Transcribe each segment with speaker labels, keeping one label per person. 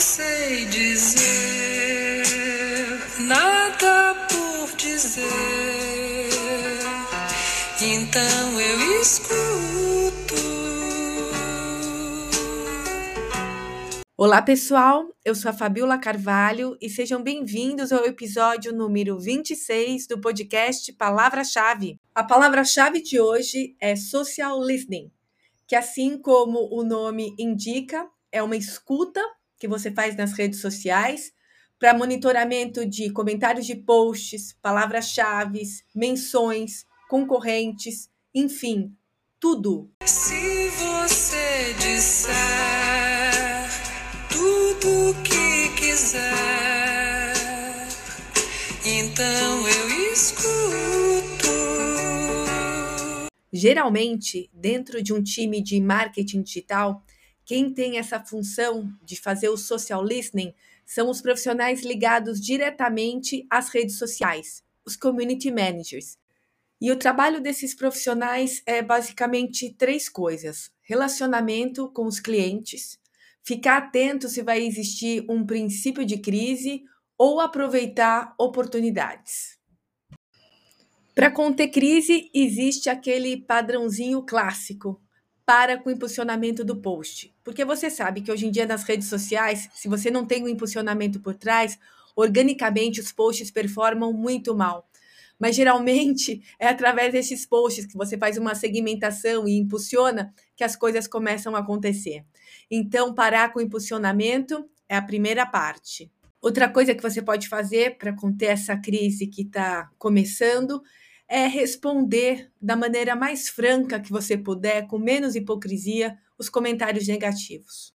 Speaker 1: sei dizer nada por dizer, então eu escuto.
Speaker 2: Olá, pessoal. Eu sou a Fabiola Carvalho e sejam bem-vindos ao episódio número 26 do podcast Palavra-Chave. A palavra-chave de hoje é social listening, que assim como o nome indica, é uma escuta que você faz nas redes sociais para monitoramento de comentários de posts, palavras-chave, menções, concorrentes, enfim, tudo.
Speaker 1: Se você disser tudo que quiser, então eu escuto.
Speaker 2: Geralmente, dentro de um time de marketing digital, quem tem essa função de fazer o social listening são os profissionais ligados diretamente às redes sociais, os community managers. E o trabalho desses profissionais é basicamente três coisas: relacionamento com os clientes, ficar atento se vai existir um princípio de crise ou aproveitar oportunidades. Para conter crise, existe aquele padrãozinho clássico: para com o impulsionamento do post. Porque você sabe que hoje em dia nas redes sociais, se você não tem um impulsionamento por trás, organicamente os posts performam muito mal. Mas geralmente é através desses posts que você faz uma segmentação e impulsiona que as coisas começam a acontecer. Então, parar com o impulsionamento é a primeira parte. Outra coisa que você pode fazer para conter essa crise que está começando é responder da maneira mais franca que você puder, com menos hipocrisia, os comentários negativos.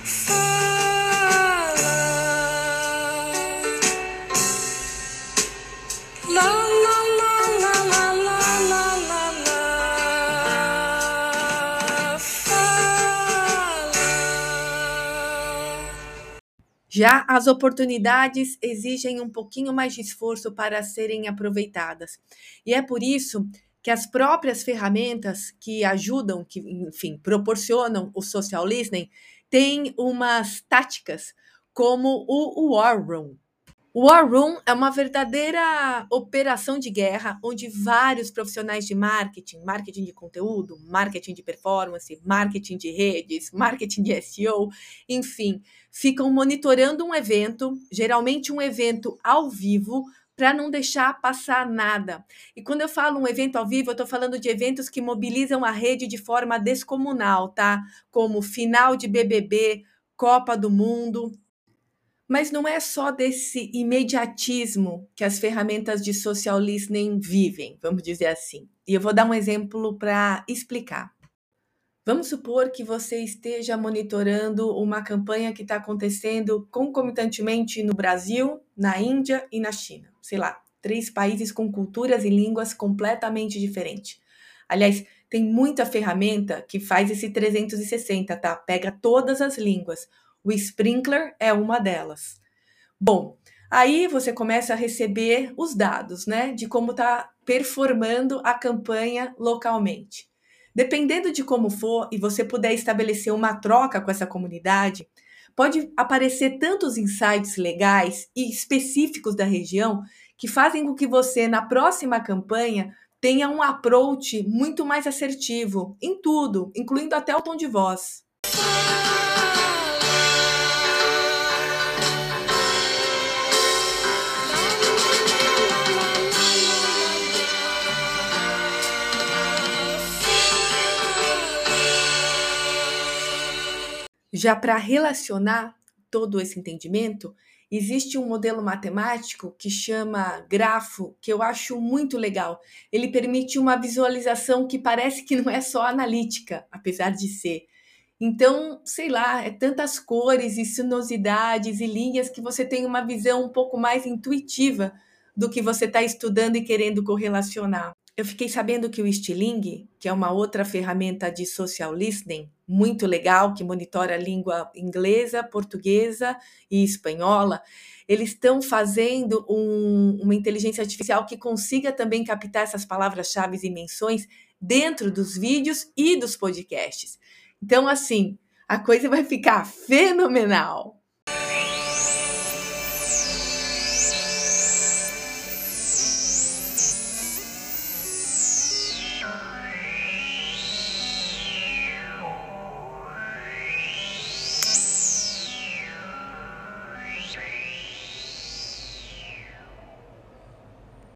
Speaker 2: Já as oportunidades exigem um pouquinho mais de esforço para serem aproveitadas. E é por isso que as próprias ferramentas que ajudam, que, enfim, proporcionam o social listening, têm umas táticas, como o War Room. O War Room é uma verdadeira operação de guerra onde vários profissionais de marketing, marketing de conteúdo, marketing de performance, marketing de redes, marketing de SEO, enfim, ficam monitorando um evento, geralmente um evento ao vivo, para não deixar passar nada. E quando eu falo um evento ao vivo, eu estou falando de eventos que mobilizam a rede de forma descomunal, tá? Como final de BBB, Copa do Mundo. Mas não é só desse imediatismo que as ferramentas de social listening vivem, vamos dizer assim. E eu vou dar um exemplo para explicar. Vamos supor que você esteja monitorando uma campanha que está acontecendo concomitantemente no Brasil, na Índia e na China. Sei lá, três países com culturas e línguas completamente diferentes. Aliás, tem muita ferramenta que faz esse 360, tá? Pega todas as línguas. O Sprinkler é uma delas. Bom, aí você começa a receber os dados, né, de como está performando a campanha localmente. Dependendo de como for e você puder estabelecer uma troca com essa comunidade, pode aparecer tantos insights legais e específicos da região que fazem com que você, na próxima campanha, tenha um approach muito mais assertivo em tudo, incluindo até o tom de voz. Já para relacionar todo esse entendimento, existe um modelo matemático que chama grafo, que eu acho muito legal. Ele permite uma visualização que parece que não é só analítica, apesar de ser. Então, sei lá, é tantas cores e sinuosidades e linhas que você tem uma visão um pouco mais intuitiva do que você está estudando e querendo correlacionar. Eu fiquei sabendo que o Stiling, que é uma outra ferramenta de social listening muito legal, que monitora a língua inglesa, portuguesa e espanhola, eles estão fazendo um, uma inteligência artificial que consiga também captar essas palavras-chave e menções dentro dos vídeos e dos podcasts. Então, assim, a coisa vai ficar fenomenal.